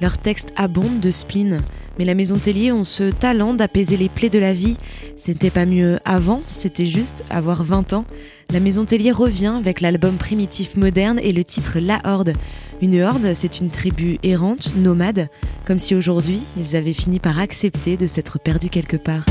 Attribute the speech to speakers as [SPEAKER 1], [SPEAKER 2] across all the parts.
[SPEAKER 1] Leurs textes abondent de spleen, mais la Maison Tellier ont ce talent d'apaiser les plaies de la vie. C'était pas mieux avant, c'était juste avoir 20 ans. La Maison Tellier revient avec l'album primitif moderne et le titre La Horde. Une horde, c'est une tribu errante, nomade, comme si aujourd'hui ils avaient fini par accepter de s'être perdus quelque part.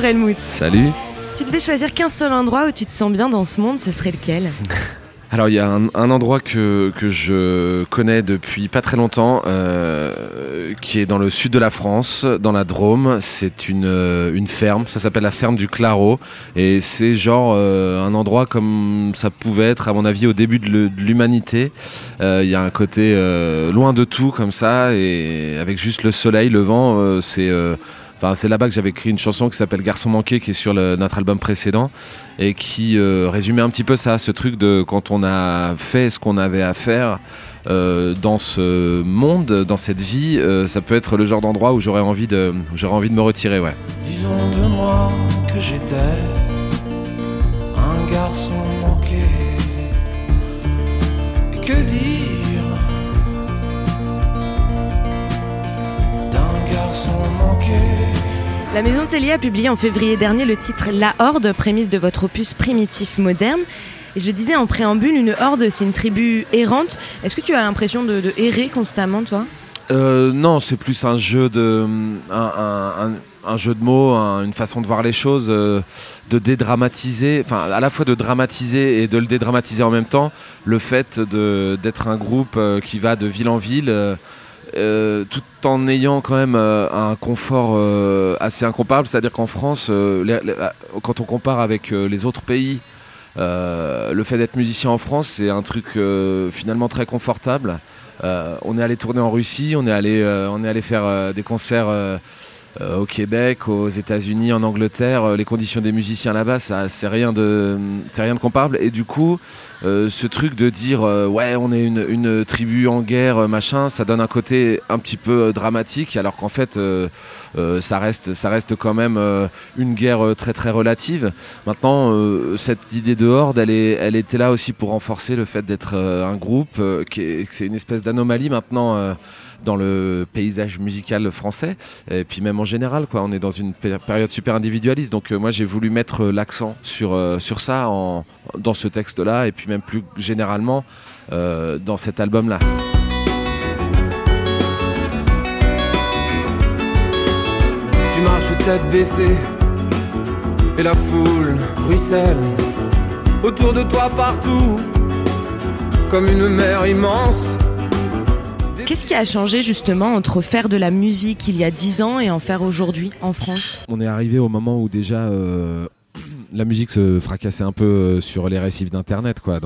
[SPEAKER 1] Bonjour Helmut.
[SPEAKER 2] Salut.
[SPEAKER 1] Si tu devais choisir qu'un seul endroit où tu te sens bien dans ce monde, ce serait lequel?
[SPEAKER 2] Alors il y a un, endroit que, que, je connais depuis pas très longtemps, euh, qui est dans le sud de la France, dans la Drôme. C'est une, euh, une ferme, ça s'appelle la ferme du Claro, et c'est genre euh, un endroit comme ça pouvait être à mon avis au début de l'humanité. Il y a un côté loin de tout comme ça, et avec juste le soleil, le vent, c'est c'est là-bas que j'avais écrit une chanson qui s'appelle Garçon manqué, qui est sur notre album précédent, et qui euh, résumait un petit peu ça, ce truc de quand on a fait ce qu'on avait à faire. Euh, dans ce monde, dans cette vie, euh, ça peut être le genre d'endroit où j'aurais envie de, envie de me retirer.
[SPEAKER 3] Disons de moi que j'étais un garçon manqué. Et que dire
[SPEAKER 1] La Maison Tellier a publié en février dernier le titre La Horde, prémisse de votre opus primitif moderne. Et je le disais en préambule, une horde, c'est une tribu errante. Est-ce que tu as l'impression de, errer constamment, toi?
[SPEAKER 2] Euh, Non, c'est plus un jeu de, un, jeu de mots, une façon de voir les choses, euh, de dédramatiser, enfin à la fois de dramatiser et de le dédramatiser en même temps. Le fait d'être un groupe euh, qui va de ville en ville. Euh, tout en ayant quand même euh, un confort euh, assez incomparable. C'est-à-dire qu'en France, quand on compare avec les autres pays, le fait d'être musicien en France, c'est un truc finalement très confortable. on est allé tourner en Russie, on est allé, faire des concerts euh, au Québec, aux États-Unis, en Angleterre, euh, les conditions des musiciens là-bas, ça c'est rien de c'est rien de comparable. Et du coup, euh, ce truc de dire ouais, on est une, une, tribu en guerre, machin, ça donne un côté un petit peu dramatique, alors qu'en fait, ça reste ça reste quand même une guerre très très relative. Maintenant, cette idée de horde, elle est elle était là aussi pour renforcer le fait d'être un groupe, qui c'est une espèce d'anomalie maintenant dans le paysage musical français, et puis même en général, quoi. On est dans une période super individualiste, donc euh, moi j'ai voulu mettre euh, l'accent sur, euh, sur ça en, dans ce texte-là, et puis même plus généralement dans cet album-là.
[SPEAKER 3] Tu marches tête baissée, et la foule ruisselle autour de toi partout, comme une mer immense
[SPEAKER 1] Qu'est-ce qui a changé justement entre faire de la musique il y a 10 ans et en faire aujourd'hui en France?
[SPEAKER 2] On est arrivé au moment où déjà euh, la musique se fracassait un peu euh, sur les récifs d'internet euh,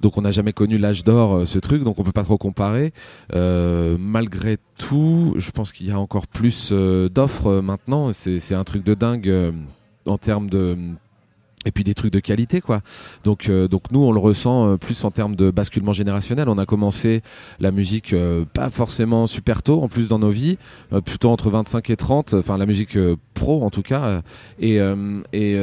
[SPEAKER 2] donc on n'a jamais connu l'âge d'or ce truc donc on peut pas trop comparer. Malgré tout je pense qu'il y a encore plus d'offres maintenant. C'est un truc de dingue en termes de et puis des trucs de qualité quoi. Donc euh, donc nous on le ressent euh, plus en termes de basculement générationnel. On a commencé la musique euh, pas forcément super tôt en plus dans nos vies plutôt entre 25 et 30 enfin la musique pro en tout cas. Et et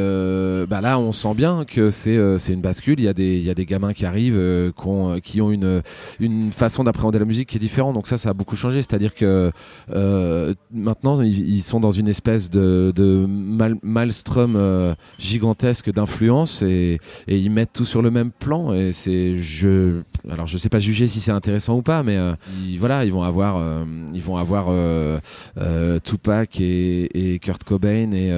[SPEAKER 2] bah là on sent bien que c'est c'est une bascule. Il y a des il y a des gamins qui arrivent qui ont, qui ont une une façon d'appréhender la musique qui est différente. Donc ça ça a beaucoup changé. C'est-à-dire que maintenant ils, sont dans une espèce de de maelstrom gigantesque d'influence et, ils mettent tout sur le même plan et c'est je alors je sais pas juger si c'est intéressant ou pas mais euh, ils, voilà ils vont avoir euh, ils vont avoir euh, Tupac et, Kurt Cobain et,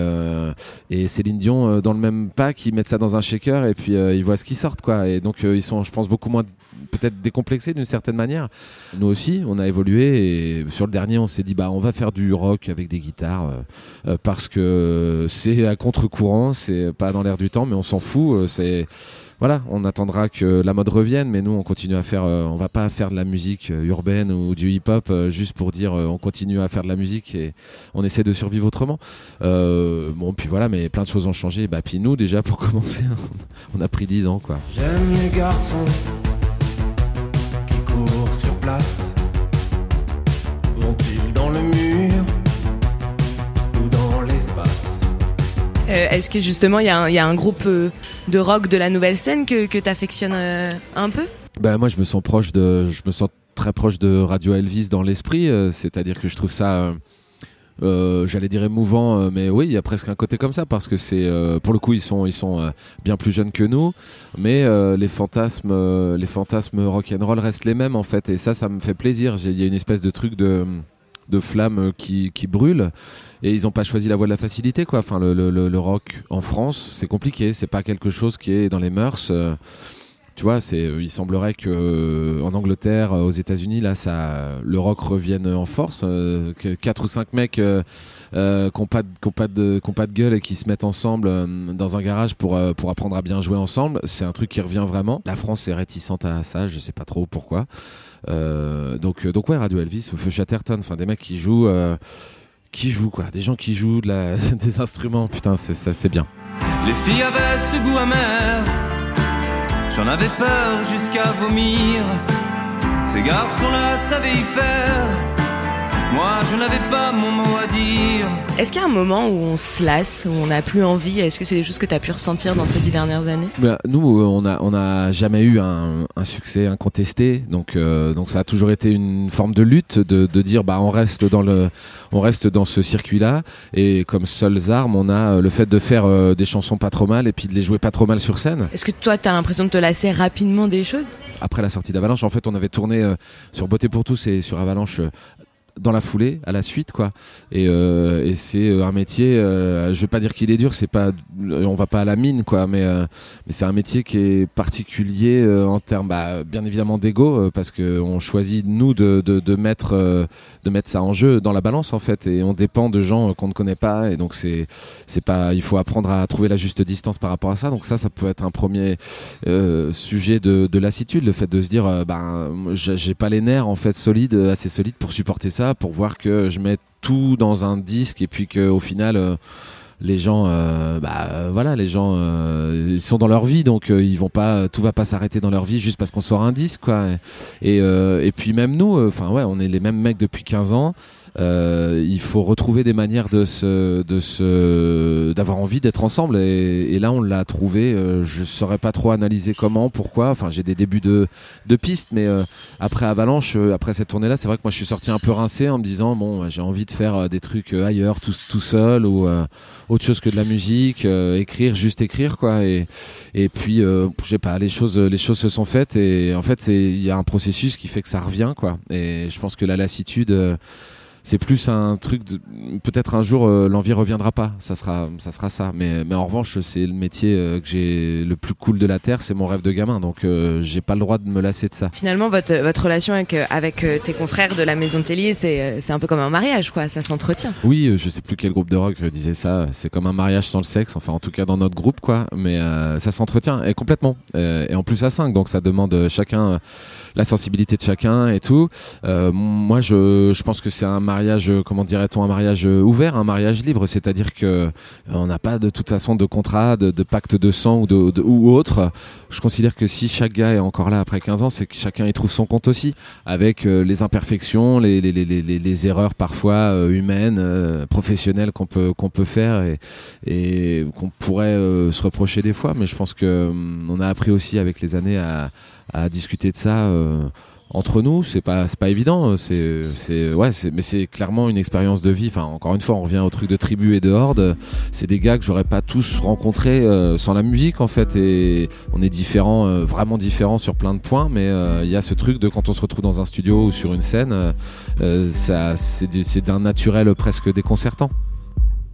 [SPEAKER 2] et Céline Dion dans le même pack. Ils mettent ça dans un shaker et puis ils voient ce qui sort quoi. Et donc ils sont je pense beaucoup moins peut-être décomplexés d'une certaine manière. Nous aussi on a évolué et sur le dernier on s'est dit bah on va faire du rock avec des guitares parce que c'est à contre-courant c'est pas dans l'air du temps, mais on s'en fout. Euh, c'est voilà, on attendra que la mode revienne, mais nous on continue à faire, on va pas faire de la musique urbaine ou du hip-hop juste pour dire on continue à faire de la musique et on essaie de survivre autrement. bon, puis voilà, mais plein de choses ont changé. Bah, puis nous déjà pour commencer, on a pris 10 ans quoi.
[SPEAKER 3] J'aime les garçons qui courent sur place.
[SPEAKER 1] Est-ce que justement il y, a un groupe euh, de rock de la nouvelle scène que, tu affectionnes euh, un peu?
[SPEAKER 2] Bah, Moi je me sens proche de. Je me sens très proche de Radio Elvis dans l'esprit, c'est-à-dire que je trouve ça euh, j'allais dire émouvant, euh, mais oui, il y a presque un côté comme ça parce que c'est, euh, pour le coup, ils sont, ils sont bien plus jeunes que nous, mais les fantasmes, les fantasmes rock and roll restent les mêmes en fait, et ça, ça me fait plaisir. Il y a une espèce de truc de de flamme qui, qui brûle et ils n'ont pas choisi la voie de la facilité quoi enfin le, le, le rock en France c'est compliqué c'est pas quelque chose qui est dans les mœurs tu vois, c'est, euh, il semblerait que euh, en Angleterre, euh, aux États-Unis, là, ça, le rock revienne en force. que quatre ou cinq mecs qui n'ont pas, pas, de, pas de gueule et qui se mettent ensemble dans un garage pour, pour apprendre à bien jouer ensemble, c'est un truc qui revient vraiment. La France est réticente à ça, je sais pas trop pourquoi. donc, donc ouais, Radio Elvis ou Feu Chatterton, enfin des mecs qui jouent, qui jouent quoi, des gens qui jouent des instruments, putain, c'est bien.
[SPEAKER 3] Les filles avaient ce goût amer J'en avais peur jusqu'à vomir. Ces garçons-là savaient y faire. Moi, je n'avais pas mon mot à dire.
[SPEAKER 1] Est-ce qu'il y a un moment où on se lasse, où on n'a plus envie? Est-ce que c'est des choses que tu as pu ressentir dans ces dix dernières années?
[SPEAKER 2] Bah, Nous, euh, on n'a on a jamais eu un, un succès incontesté, donc, euh, donc ça a toujours été une forme de lutte de, de dire bah on reste dans le, on reste dans ce circuit-là, et comme seules armes, on a euh, le fait de faire des chansons pas trop mal et puis de les jouer pas trop mal sur scène.
[SPEAKER 1] Est-ce que toi, tu as l'impression de te lasser rapidement des choses?
[SPEAKER 2] Après la sortie d'Avalanche, en fait, on avait tourné sur Beauté pour tous et sur Avalanche dans la foulée, à la suite, quoi. Et, euh, c'est euh, un métier. Euh, je vais pas dire qu'il est dur, c'est pas, on va pas à la mine, quoi. Mais euh, c'est un métier qui est particulier en termes, bah, bien évidemment d'ego, parce que on choisit nous de, mettre de mettre ça en jeu dans la balance en fait, et on dépend de gens qu'on ne connaît pas, et donc c'est c'est pas, il faut apprendre à trouver la juste distance par rapport à ça. Donc ça, ça peut être un premier sujet de, de lassitude, le fait de se dire, ben j'ai pas les nerfs en fait solides, assez solides pour supporter ça pour voir que je mets tout dans un disque et puis qu'au final euh, les gens euh, bah voilà les gens euh, ils sont dans leur vie donc ils vont pas tout va pas s'arrêter dans leur vie juste parce qu'on sort un disque quoi. Et et puis même nous enfin ouais on est les mêmes mecs depuis 15 ans euh, il faut retrouver des manières de se, de se, d'avoir envie d'être ensemble. Et, et, là, on l'a trouvé. Euh, je saurais pas trop analyser comment, pourquoi. Enfin, j'ai des débuts de, de pistes, mais euh, après Avalanche, euh, après cette tournée-là, c'est vrai que moi, je suis sorti un peu rincé en me disant bon, j'ai envie de faire des trucs ailleurs, tout, tout seul ou autre chose que de la musique, écrire, juste écrire, quoi. Et, et puis, je sais pas, les choses, les choses se sont faites. Et en fait, c'est, il y a un processus qui fait que ça revient, quoi. Et je pense que la lassitude c'est plus un truc de peut-être un jour euh, l'envie reviendra pas. Ça sera ça sera ça. Mais mais en revanche c'est le métier euh, que j'ai le plus cool de la terre c'est mon rêve de gamin. Donc euh, j'ai pas le droit de me lasser de ça.
[SPEAKER 1] Finalement votre votre relation avec avec tes confrères de la maison de Tellier c'est c'est un peu comme un mariage quoi. Ça s'entretient.
[SPEAKER 2] Oui je sais plus quel groupe de rock disait ça. C'est comme un mariage sans le sexe. Enfin en tout cas dans notre groupe quoi. Mais ça s'entretient et complètement. Et en plus à 5 donc ça demande chacun la sensibilité de chacun et tout. Moi je je pense que c'est un mariage, euh, comment dirait-on, un mariage euh, ouvert, un mariage libre, c'est-à-dire que euh, on n'a pas de toute façon de contrat, de, pacte de sang ou, autre. Je considère que si chaque gars est encore là après 15 ans, c'est que chacun y trouve son compte aussi, avec les imperfections, les, erreurs parfois humaines, professionnelles qu'on peut qu'on peut faire et, qu'on pourrait se reprocher des fois. Mais je pense que hum, a appris aussi avec les années à discuter de ça entre nous, c'est pas c'est pas évident. C'est c'est ouais, mais c'est clairement une expérience de vie. Enfin, encore une fois, on revient au truc de tribu et de horde. C'est des gars que j'aurais pas tous rencontrés euh, sans la musique en fait. Et on est différents, euh, vraiment différents sur plein de points. Mais euh, il y a ce truc de quand on se retrouve dans un studio ou sur une scène, ça c'est d'un naturel presque déconcertant.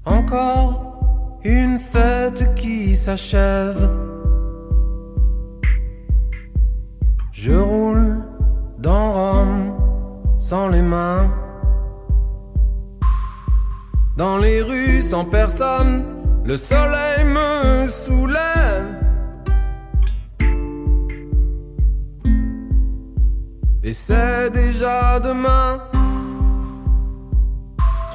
[SPEAKER 3] Encore une fête qui s'achève. Je roule dans Rome sans les mains. Dans les rues sans personne, le soleil me soulève. Et c'est déjà demain.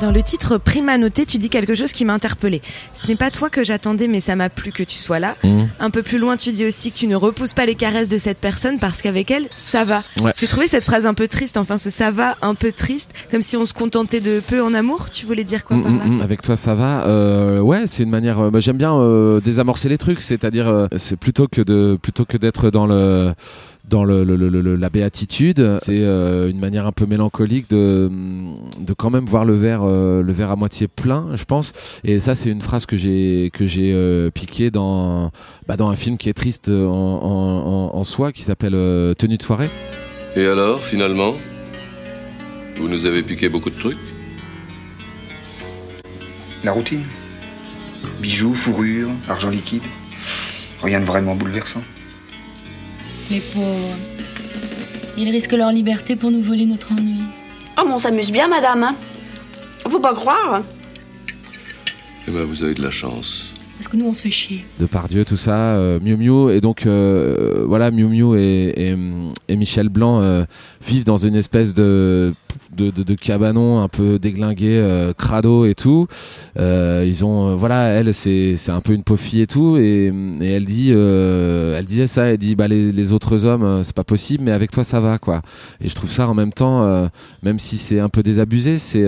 [SPEAKER 1] Dans le titre Prima Noté, tu dis quelque chose qui m'a interpellé. Ce n'est pas toi que j'attendais, mais ça m'a plu que tu sois là.
[SPEAKER 2] Mmh.
[SPEAKER 1] Un peu plus loin, tu dis aussi que tu ne repousses pas les caresses de cette personne parce qu'avec elle, ça va.
[SPEAKER 2] Ouais.
[SPEAKER 1] J'ai trouvé cette phrase un peu triste, enfin ce ça va un peu triste, comme si on se contentait de peu en amour. Tu voulais dire quoi
[SPEAKER 2] Mm,
[SPEAKER 1] par là
[SPEAKER 2] mm, mm. Avec toi, ça va. Euh, ouais, c'est une manière. euh, bah, J'aime bien euh, désamorcer les trucs, c'est-à-dire, c'est plutôt que de plutôt que d'être dans le dans le, le- le- le- la béatitude, c'est euh, une manière un peu mélancolique de de quand même voir le verre euh, le verre à moitié plein, je pense. Et ça, c'est une phrase que j'ai que j'ai euh, piqué dans bah, dans un film qui est triste en, en, en, en soi, qui s'appelle euh, Tenue de soirée.
[SPEAKER 4] Et alors, finalement Vous nous avez piqué beaucoup de trucs?
[SPEAKER 5] La routine. Bijoux, fourrure, argent liquide. Rien de vraiment bouleversant.
[SPEAKER 6] Les pauvres. Ils risquent leur liberté pour nous voler notre ennui.
[SPEAKER 7] Oh, mais on s'amuse bien, madame. hein. Faut pas croire.
[SPEAKER 4] Eh ben, vous avez de la chance.
[SPEAKER 6] Parce que nous, on se fait chier.
[SPEAKER 2] de Pardieu, tout ça, euh, Miu Miu, et donc euh, voilà, Miu Miu et, Michel Blanc euh, vivent dans une espèce de cabanon un peu déglingué, crado et tout. Ils ont, voilà, elle c'est un peu une pauvre et tout, et, elle dit, elle disait ça, elle dit bah les, les autres hommes c'est pas possible, mais avec toi ça va quoi. Et je trouve ça en même temps, même si c'est un peu désabusé, c'est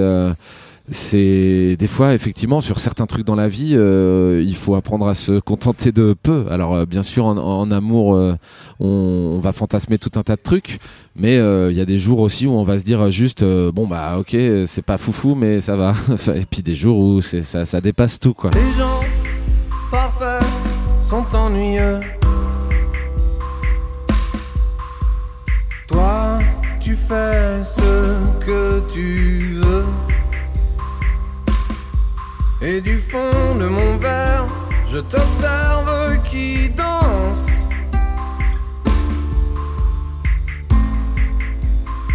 [SPEAKER 2] c'est des fois effectivement sur certains trucs dans la vie euh, il faut apprendre à se contenter de peu alors euh, bien sûr en, amour euh, on, va fantasmer tout un tas de trucs mais il y a des jours aussi où on va se dire juste bon bah ok c'est pas foufou mais ça va et puis des jours où ça, ça dépasse tout quoi
[SPEAKER 3] Les gens parfaits sont ennuyeux. Toi, tu fais ce que tu veux. Et du fond de mon verre, je t'observe qui danse.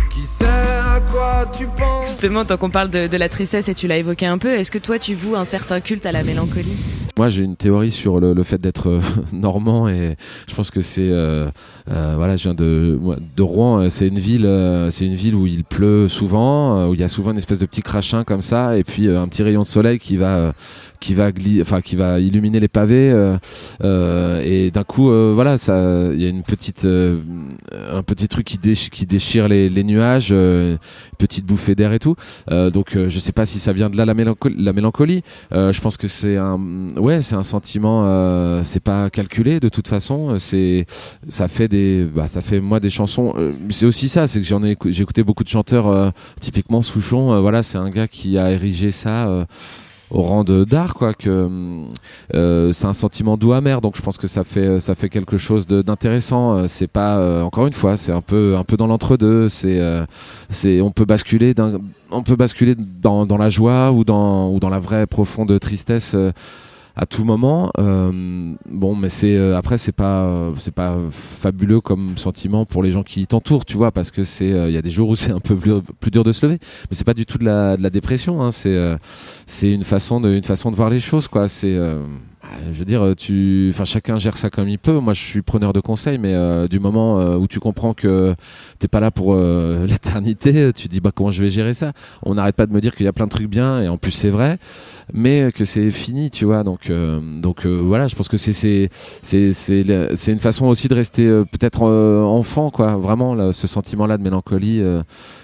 [SPEAKER 3] Qui sait à quoi tu penses?
[SPEAKER 1] Justement, tant qu'on parle de, la tristesse et tu l'as évoqué un peu, est-ce que toi tu voues un certain culte à la mélancolie?
[SPEAKER 2] Moi, j'ai une théorie sur le, fait d'être euh, normand et je pense que c'est euh, euh, voilà, je viens de de Rouen. C'est une ville, c'est une ville où il pleut souvent, où il y a souvent une espèce de petit crachin comme ça, et puis un petit rayon de soleil qui va qui va enfin qui va illuminer les pavés et d'un coup voilà ça il y a une petite un petit truc qui déchire, les, nuages une petite bouffée d'air et tout donc je sais pas si ça vient de là la mélancolie, la mélancolie. Je pense que c'est un c'est un sentiment euh, c'est pas calculé de toute façon. C'est ça fait des bah, ça fait moi des chansons euh, c'est aussi ça c'est que j'en ai j'ai écouté beaucoup de chanteurs euh, typiquement Souchon voilà c'est un gars qui a érigé ça au rang de d'art quoi que c'est un sentiment doux amer. Donc je pense que ça fait ça fait quelque chose d'intéressant. C'est pas encore une fois c'est un peu un peu dans l'entre-deux. C'est c'est on peut basculer on peut basculer dans, dans la joie ou dans ou dans la vraie profonde tristesse à tout moment Euh, bon mais c'est euh, après c'est pas euh, c'est pas fabuleux comme sentiment pour les gens qui t'entourent tu vois parce que c'est euh, il y a des jours où c'est un peu plus, dur de se lever. Mais c'est pas du tout de la, de la dépression hein, c'est c'est une façon de une façon de voir les choses quoi. C'est je veux dire, tu, enfin, chacun gère ça comme il peut. Moi, je suis preneur de conseils, mais euh, du moment euh, où tu comprends que t'es pas là pour euh, l'éternité, tu dis bah comment je vais gérer ça? On n'arrête pas de me dire qu'il y a plein de trucs bien, et en plus c'est vrai, mais que c'est fini, tu vois. Donc, euh, donc euh, voilà, je pense que c'est c'est c'est c'est une façon aussi de rester euh, peut-être euh, enfant, quoi. Vraiment, là, ce sentiment-là de mélancolie, euh,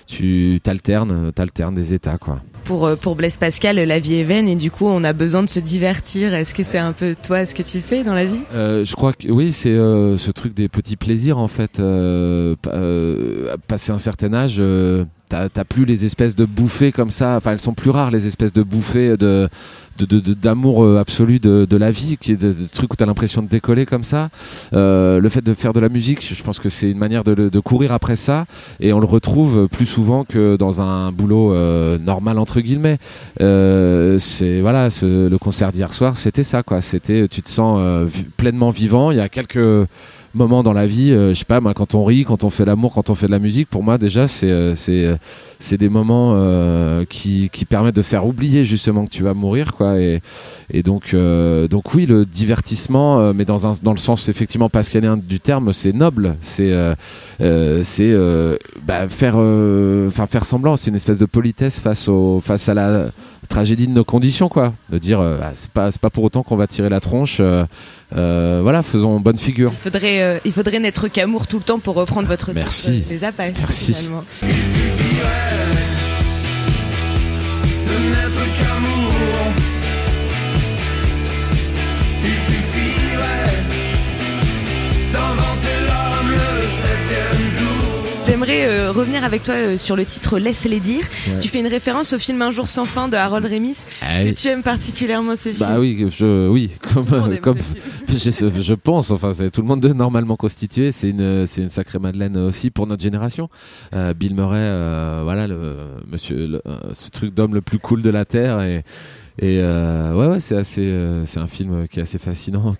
[SPEAKER 2] tu t'alternes, t'alternes des états, quoi.
[SPEAKER 1] Pour, euh, pour Blaise Pascal, la vie est vaine et du coup on a besoin de se divertir. Est-ce que c'est un peu toi ce que tu fais dans la vie?
[SPEAKER 2] Euh, je crois que oui, c'est euh, ce truc des petits plaisirs en fait. Euh, euh, passer un certain âge, euh, t'as plus les espèces de bouffées comme ça. Enfin, elles sont plus rares les espèces de bouffées de- d'amour euh, absolu de, de la vie, qui est de, de trucs où t'as l'impression de décoller comme ça. Euh, le fait de faire de la musique, je pense que c'est une manière de, de courir après ça, et on le retrouve plus souvent que dans un boulot euh, normal entre guillemets. Euh, c'est voilà, ce- le concert d'hier soir, c'était ça quoi. C'était, tu te sens euh, pleinement vivant. Il y a quelques moments dans la vie. euh, je sais pas, quand on rit, quand on fait l'amour, quand on fait de la musique, pour moi déjà, c'est euh, c'est euh, c'est des moments qui qui permettent de faire oublier justement que tu vas mourir, quoi. Et et donc donc oui, le divertissement, mais dans un dans le sens effectivement pascalien du terme, c'est noble. C'est c'est bah, faire enfin faire semblant. C'est une espèce de politesse face au face à la tragédie de nos conditions, quoi. De dire, euh, ah, c'est pas c'est pas pour autant qu'on va tirer la tronche. Euh, voilà, faisons bonne figure.
[SPEAKER 1] Il faudrait, euh, il faudrait n'être qu'amour tout le temps pour reprendre votre titre,
[SPEAKER 2] Merci.
[SPEAKER 1] euh, Les Apaches.
[SPEAKER 2] Merci.
[SPEAKER 1] finalement.
[SPEAKER 3] de n'être qu'amour.
[SPEAKER 1] J'aimerais euh, revenir avec toi euh, sur le titre Laisse-les dire.
[SPEAKER 2] Ouais.
[SPEAKER 1] Tu fais une référence au film Un jour sans fin de Harold Remis. Est-ce que tu aimes particulièrement ce film
[SPEAKER 2] Bah oui, je, oui, comme, je, je pense, enfin, c'est tout le monde de normalement constitué. C'est une, c'est une sacrée madeleine aussi pour notre génération. Euh, Bill Murray, euh, voilà, le monsieur, le- ce truc d'homme le plus cool de la terre et. Et euh, ouais ouais c'est assez euh, c'est un film qui est assez fascinant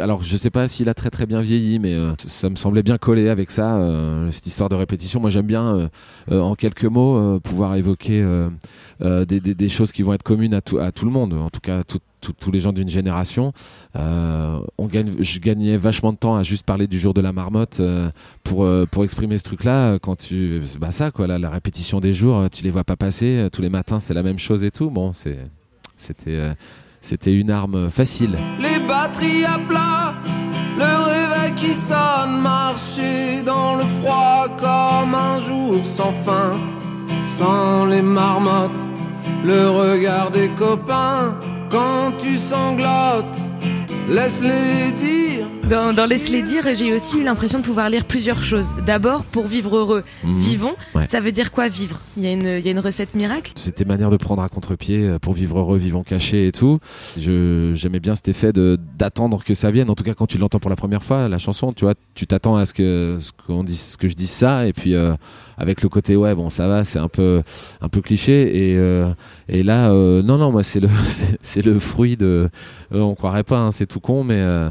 [SPEAKER 2] alors je sais pas s'il a très très bien vieilli mais euh, ça me semblait bien collé avec ça euh, cette histoire de répétition moi j'aime bien euh, euh, en quelques mots pouvoir évoquer des, des, des choses qui vont être communes à tout, à tout le monde, en tout cas à tout- tous les gens d'une génération. Euh, on gagne, je gagnais vachement de temps à juste parler du jour de la marmotte euh, pour euh, pour exprimer ce truc-là. Quand tu, bah ça quoi, là, la répétition des jours, tu les vois pas passer tous les matins, c'est la même chose et tout. Bon, c'est c'était euh, c'était une arme facile.
[SPEAKER 3] Les batteries à plat, le réveil qui sonne, marcher dans le froid comme un jour sans fin, sans les marmottes, le regard des copains quand tu sanglotes, laisse-les dire.
[SPEAKER 1] Dans, dans Laisse-les dire, j'ai aussi eu l'impression de pouvoir lire plusieurs choses. D'abord, pour vivre heureux,
[SPEAKER 2] Mhm.
[SPEAKER 1] vivons.
[SPEAKER 2] Ouais.
[SPEAKER 1] Ça veut dire quoi vivre? Il y, a une- il y a une recette miracle?
[SPEAKER 2] C'était manière de prendre à contre-pied euh, pour vivre heureux, vivons cachés et tout. J'aimais bien cet effet d'attendre que ça vienne. En tout cas, quand tu l'entends pour la première fois, la chanson, tu vois, tu t'attends à ce que ce qu'on dise, ce que je dise ça, et puis euh, avec le côté ouais, bon, ça va, c'est un peu un peu cliché. Et euh, et là, euh, non, non, moi c'est le c'est- c'est le fruit de, euh, on croirait pas, hein, c'est tout con, mais euh,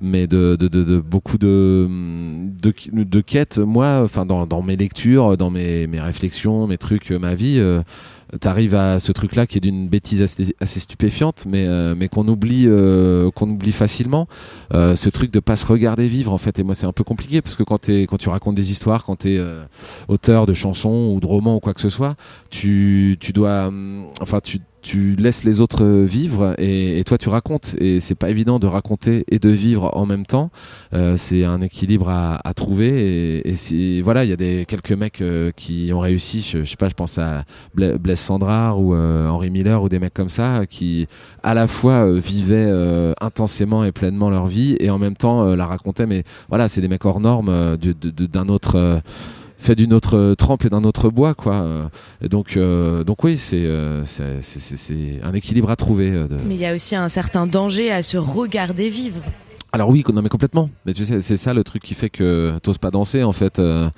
[SPEAKER 2] mais de, beaucoup de, de, quêtes. Moi, enfin, dans, mes lectures, dans mes, mes réflexions, mes trucs, ma vie, euh, t'arrives à ce truc-là qui est d'une bêtise assez, stupéfiante, mais, euh, mais qu'on oublie, euh, qu'on oublie facilement. Euh, ce truc de pas se regarder vivre, en fait. Et moi, c'est un peu compliqué parce que quand, tu racontes des histoires, quand t'es euh, auteur de chansons ou de romans ou quoi que ce soit, tu, tu dois, hum, enfin, tu, tu laisses les autres vivre et, et toi tu racontes. Et c'est pas évident de raconter et de vivre en même temps. Euh, c'est un équilibre à, à trouver. Et, et voilà il y a des quelques mecs euh, qui ont réussi. Je, sais pas je pense à Bla- Blaise Sandrard ou euh, Henri Miller ou des mecs comme ça qui à la fois euh, vivaient euh, intensément et pleinement leur vie et en même temps la racontaient. Mais voilà c'est des mecs hors normes d'un autre fait d'une autre euh, trempe et d'un autre bois quoi. Euh, et donc euh, donc oui c'est euh, c'est c'est- un équilibre à trouver de...
[SPEAKER 1] Mais il y a aussi un certain danger à se regarder vivre.
[SPEAKER 2] alors oui non mais complètement. Mais tu sais c'est ça le truc qui fait que t'oses pas danser en fait euh,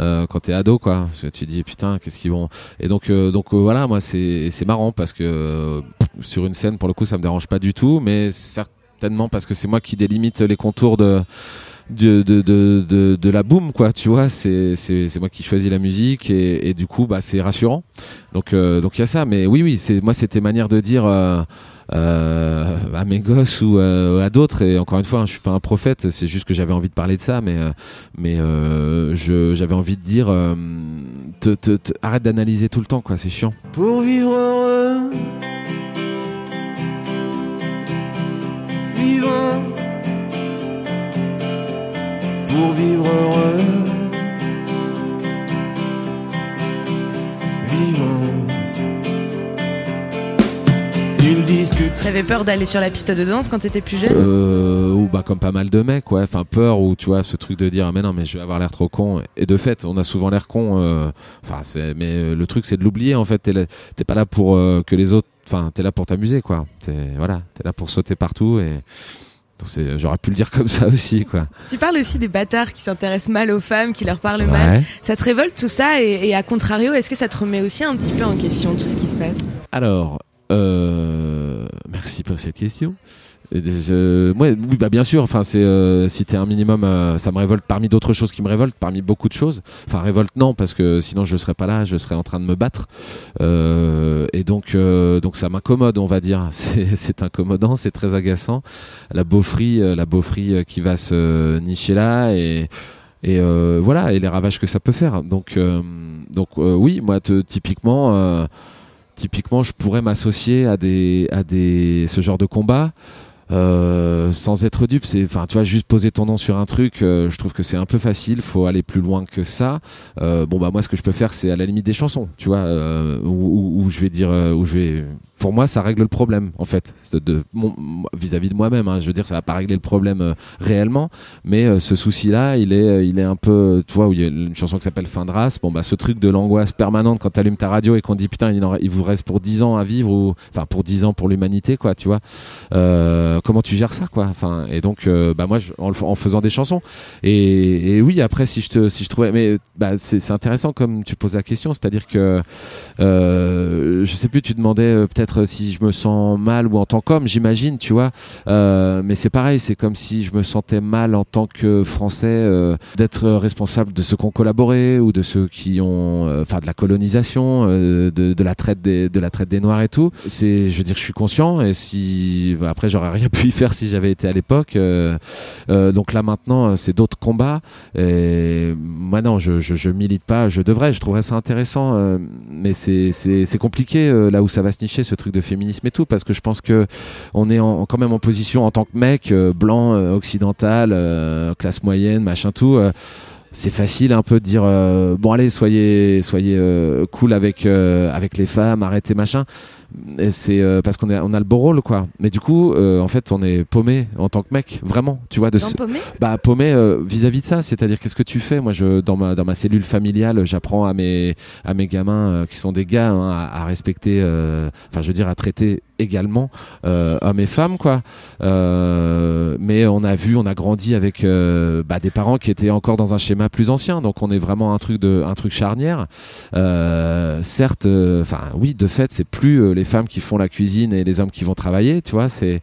[SPEAKER 2] euh, quand t'es ado quoi. Parce que tu te dis putain qu'est-ce qu'ils vont. Et donc euh, donc voilà moi c'est c'est marrant parce que euh, sur une scène pour le coup ça me dérange pas du tout mais certainement parce que c'est moi qui délimite les contours de de, de, de, de, la boom quoi tu vois c'est c'est c'est moi qui choisis la musique et, et du coup bah c'est rassurant. Donc euh, donc il y a ça. Mais oui oui c'est moi c'était manière de dire euh, euh, à mes gosses ou euh, à d'autres. Et encore une fois hein, je suis pas un prophète c'est juste que j'avais envie de parler de ça. Mais euh, mais euh, je j'avais envie de dire euh, te, te, te- arrête d'analyser tout le temps quoi c'est chiant.
[SPEAKER 3] Pour vivre heureux, Pour vivre heureux, vivant. Ils discutent.
[SPEAKER 1] T'avais peur d'aller sur la piste de danse quand t'étais plus jeune
[SPEAKER 2] euh, ou bah comme pas mal de mecs ouais. Enfin peur ou tu vois ce truc de dire ah, mais non mais je vais avoir l'air trop con. Et de fait on a souvent l'air con euh, enfin c'est mais euh, le truc c'est de l'oublier en fait. T'es là- pas là pour euh, que les autres enfin t'es là pour t'amuser quoi. T'es voilà t'es là pour sauter partout et j'aurais pu le dire comme ça aussi quoi
[SPEAKER 1] Tu parles aussi des bâtards qui s'intéressent mal aux femmes, qui leur parlent mal. Ça te révolte tout ça et, et à contrario, est-ce que ça te remet aussi un petit peu en question tout ce qui se passe?
[SPEAKER 2] Alors, euh, merci pour cette question. Ouais, oui, bah bien sûr. Enfin, c'est euh, si t'es un minimum, euh, ça me révolte parmi d'autres choses qui me révoltent, parmi beaucoup de choses. Enfin, révolte non, parce que sinon je serais pas là, je serais en train de me battre. Euh, et donc, euh, donc ça m'incommode, on va dire. C'est incommodant, c'est très agaçant. La beaufrie, la beaufrie qui va se nicher là et voilà et les ravages que ça peut faire. Donc, donc oui, moi, typiquement. Typiquement, je pourrais m'associer à des à des ce genre de combat euh, sans être dupe. C'est enfin, tu vois, juste poser ton nom sur un truc. euh, je trouve que c'est un peu facile. Faut aller plus loin que ça. Euh, bon bah moi, ce que je peux faire, c'est à la limite des chansons, tu vois, où, où- où je vais dire, euh, où je vais. Pour moi, ça règle le problème, en fait, vis-à-vis de moi-même. hein. Je veux dire, ça va pas régler le problème euh, réellement, mais euh, ce souci-là, il est, euh, il est un peu, tu vois, où il y a une chanson qui s'appelle Fin de race. Bon bah, ce truc de l'angoisse permanente quand t'allumes ta radio et qu'on dit putain, il, en- vous reste pour 10 ans à vivre ou, enfin, pour 10 ans pour l'humanité, quoi, tu vois. Comment tu gères ça, quoi? Enfin, et donc, bah moi, en, faisant des chansons. Et, oui, après, si je te, si je trouvais, mais bah, c'est intéressant comme tu poses la question, c'est-à-dire que je sais plus, tu demandais euh, peut-être si je me sens mal ou en tant qu'homme, j'imagine, tu vois. Euh, mais c'est pareil, c'est comme si je me sentais mal en tant que Français euh, d'être responsable de ceux qui ont collaboré ou de ceux qui ont, euh, enfin, de la colonisation, euh, de, la traite des, de la traite des Noirs et tout. C'est, je veux dire, je suis conscient et si bah, après j'aurais rien pu y faire si j'avais été à l'époque. euh, euh, donc là maintenant, euh, c'est d'autres combats. Et moi non, je, je, milite pas. Je devrais. Je trouverais ça intéressant, euh, mais c'est compliqué euh, là où ça va se nicher truc de féminisme et tout parce que je pense que on est en, quand même en position en tant que mec euh, blanc, euh, occidental, euh, classe moyenne, machin tout. C'est facile un peu de dire euh, bon allez soyez soyez euh, cool avec euh, avec les femmes arrêtez machin. C'est parce qu'on est on a le beau rôle quoi. Mais du coup en fait on est paumé en tant que mec vraiment tu vois de ce-
[SPEAKER 1] paumé?
[SPEAKER 2] Bah paumé vis-à-vis de ça. C'est-à-dire qu'est-ce que tu fais? Moi je dans ma dans ma cellule familiale j'apprends à mes à mes gamins qui sont des gars hein, à, à respecter enfin je veux dire à traiter également euh, hommes et femmes quoi. Euh, mais on a vu on a grandi avec euh, bah, des parents qui étaient encore dans un schéma plus ancien. Donc on est vraiment un truc de un truc charnière. Euh, certes enfin oui de fait c'est plus euh, les femmes qui font la cuisine et les hommes qui vont travailler tu vois c'est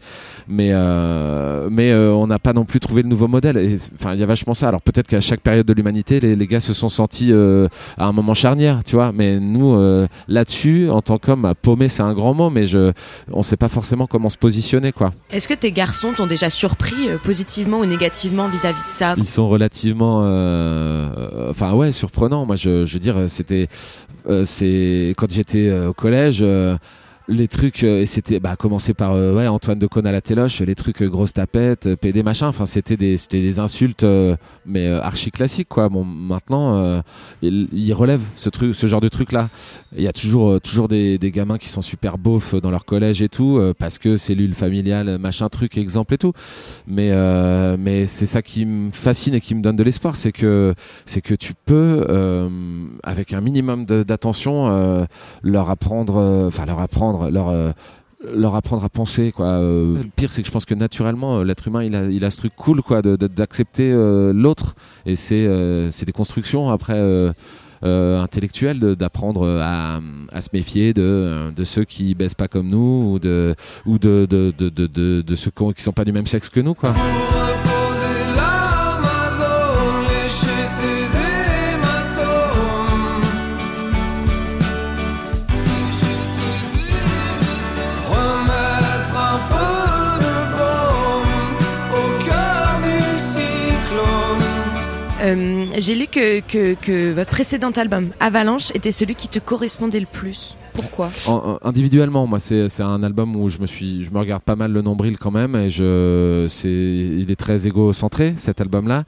[SPEAKER 2] mais euh, mais euh, on n'a pas non plus trouvé le nouveau modèle. Enfin il y a vachement ça. Alors peut-être qu'à chaque période de l'humanité les, les gars se sont sentis euh, à un moment charnière tu vois. Mais nous euh, là-dessus en tant qu'homme à paumer c'est un grand mot mais je on sait pas forcément comment se positionner quoi.
[SPEAKER 1] Est-ce que tes garçons t'ont déjà surpris euh, positivement ou négativement vis-à-vis de ça
[SPEAKER 2] ils sont relativement euh, enfin ouais surprenants. Moi je, je veux dire c'était euh, c'est quand j'étais au collège les trucs euh, et c'était bah commencer par euh, ouais Antoine de Caunes à la téloche les trucs euh, grosse tapette PD machin. Enfin c'était des insultes mais archi classiques quoi. Bon maintenant il, il relève ce genre de truc là il y a toujours toujours des, gamins qui sont super beaufs dans leur collège et tout parce que cellule familiale machin truc exemple et tout. Mais mais c'est ça qui me fascine et qui me donne de l'espoir c'est que c'est que tu peux avec un minimum d'attention leur apprendre enfin leur apprendre leur euh, leur apprendre à penser quoi. Euh, le pire c'est que je pense que naturellement euh, l'être humain il a il a ce truc cool quoi d'accepter euh, l'autre. Et c'est euh, c'est des constructions après intellectuelles d'apprendre à, à se méfier de, de ceux qui baissent pas comme nous ou de ou de de, de, de, ceux qui sont pas du même sexe que nous quoi
[SPEAKER 1] Euh, J'ai lu que, que, votre précédent album, Avalanche, était celui qui te correspondait le plus. Pourquoi?
[SPEAKER 2] En- en- individuellement, moi, c'est un album où je me suis, je me regarde pas mal le nombril quand même, je, c'est, il est très égocentré cet album-là,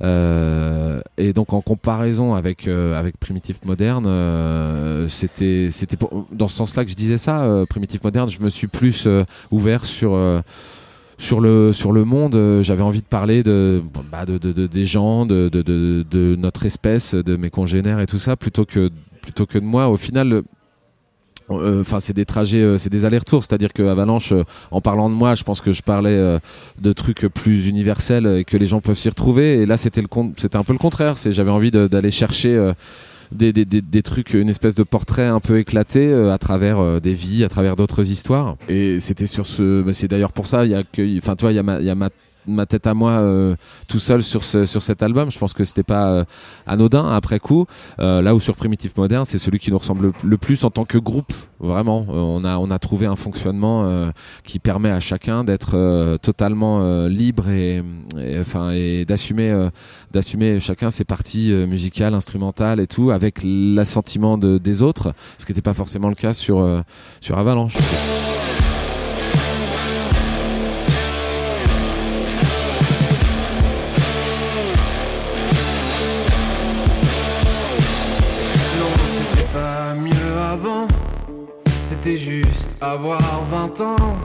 [SPEAKER 2] Euh, et donc en comparaison avec euh, avec Primitif Moderne, euh, c'était c'était dans ce sens-là que je disais ça. Primitif Moderne, je me suis plus ouvert sur sur le sur le monde, euh, j'avais envie de parler de, bah, de, de, de- des gens, de, de, notre espèce, de mes congénères et tout ça, plutôt que plutôt que de moi. Au final, euh, Enfin, c'est des trajets, euh, c'est des allers-retours. C'est-à-dire que Avalanche, euh, en parlant de moi, je pense que je parlais de trucs plus universels et que les gens peuvent s'y retrouver. Et là, c'était le c'était un peu le contraire. C'est j'avais envie d'aller chercher. Des, des, des, des trucs, une espèce de portrait un peu éclaté euh, à travers euh, des vies, à travers d'autres histoires. Et c'était sur ce, bah, c'est d'ailleurs pour ça, il y a que, enfin, toi, il y y a ma ma tête à moi euh, tout seul sur sur cet album. Je pense que c'était pas euh, anodin après coup. Euh, là où sur Primitif Moderne, c'est celui qui nous ressemble le, plus en tant que groupe. Vraiment, on a on a trouvé un fonctionnement qui permet à chacun d'être totalement libre et, enfin et d'assumer d'assumer chacun ses parties musicales, instrumentales et tout avec l'assentiment de, des autres, ce qui n'était pas forcément le cas sur sur Avalanche.
[SPEAKER 8] C'était juste avoir 20 ans.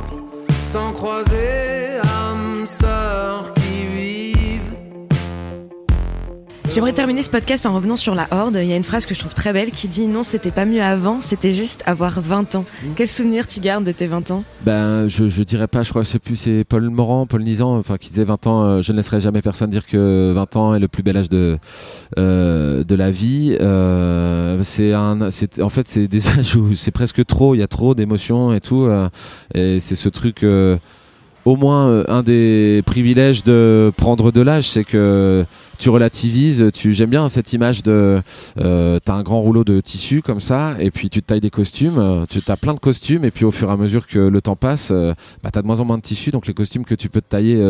[SPEAKER 8] Sans croiser âme sœur
[SPEAKER 1] J'aimerais terminer ce podcast en revenant sur la Horde. Il y a une phrase que je trouve très belle qui dit non, c'était pas mieux avant, c'était juste avoir 20 ans. Quel souvenir tu gardes de tes 20 ans?
[SPEAKER 2] Ben, je, je dirais pas, je crois, je sais plus, c'est Paul Morand, Paul Nizan, enfin, qui disait 20 ans, euh, je ne laisserai jamais personne dire que 20 ans est le plus bel âge de, euh, de la vie. Euh, c'est un, c'est, en fait, c'est des âges où c'est presque trop, il y a trop d'émotions et tout, euh, et c'est ce truc, euh, au moins, euh, un des privilèges de prendre de l'âge, c'est que tu relativises, tu, j'aime bien cette image de, euh, t'as un grand rouleau de tissu comme ça, et puis tu te tailles des costumes, euh, tu as plein de costumes, et puis au fur et à mesure que le temps passe, euh, bah, t'as de moins en moins de tissu, donc les costumes que tu peux te tailler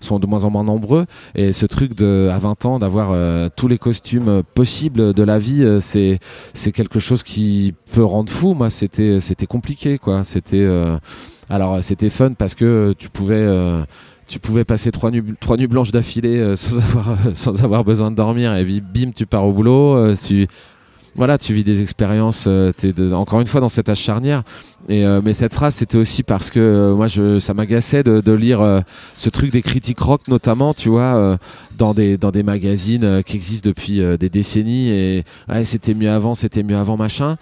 [SPEAKER 2] sont de moins en moins nombreux, et ce truc de, à 20 ans, d'avoir tous les costumes possibles de la vie, c'est, c'est quelque chose qui peut rendre fou. Moi, c'était, c'était compliqué, quoi. C'était, alors c'était fun parce que tu pouvais euh, tu pouvais passer trois nuits trois blanches d'affilée euh, sans avoir euh, sans avoir besoin de dormir. Et puis bim tu pars au boulot euh, tu voilà tu vis des expériences euh, t'es encore une fois dans cette âge charnière. Et euh, mais cette phrase c'était aussi parce que euh, moi je ça m'agaçait de, de lire euh, ce truc des critiques rock notamment tu vois euh, dans des dans des magazines euh, qui existent depuis euh, des décennies et ouais, c'était mieux avant c'était mieux avant machin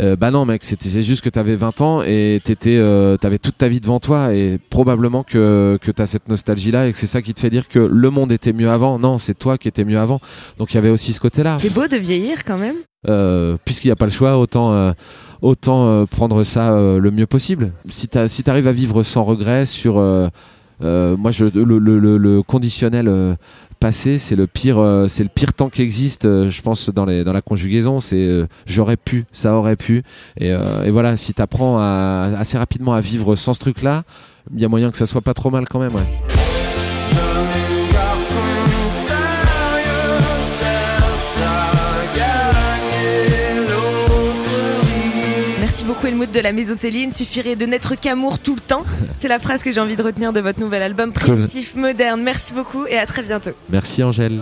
[SPEAKER 2] euh, bah non mec c'était c'est juste que t'avais 20 ans et t'étais euh, t'avais toute ta vie devant toi et probablement que que t'as cette nostalgie là et que c'est ça qui te fait dire que le monde était mieux avant non c'est toi qui étais mieux avant donc il y avait aussi ce côté là
[SPEAKER 1] C'est beau de vieillir quand même.
[SPEAKER 2] euh, puisqu'il n'y a pas le choix, autant autant prendre ça le mieux possible. Si tu si arrives à vivre sans regret sur euh, moi je le, conditionnel euh, passé, c'est le pire euh, c'est le pire temps qui existe je pense dans la conjugaison, c'est j'aurais pu, ça aurait pu et, voilà, si tu apprends assez rapidement à vivre sans ce truc là, il y a moyen que ça soit pas trop mal quand même.
[SPEAKER 1] Merci beaucoup Helmut de la Maison Télé. Il ne suffirait de n'être qu'amour tout le temps. C'est la phrase que j'ai envie de retenir de votre nouvel album Primitif Moderne. Merci beaucoup et à très bientôt.
[SPEAKER 2] Merci Angèle.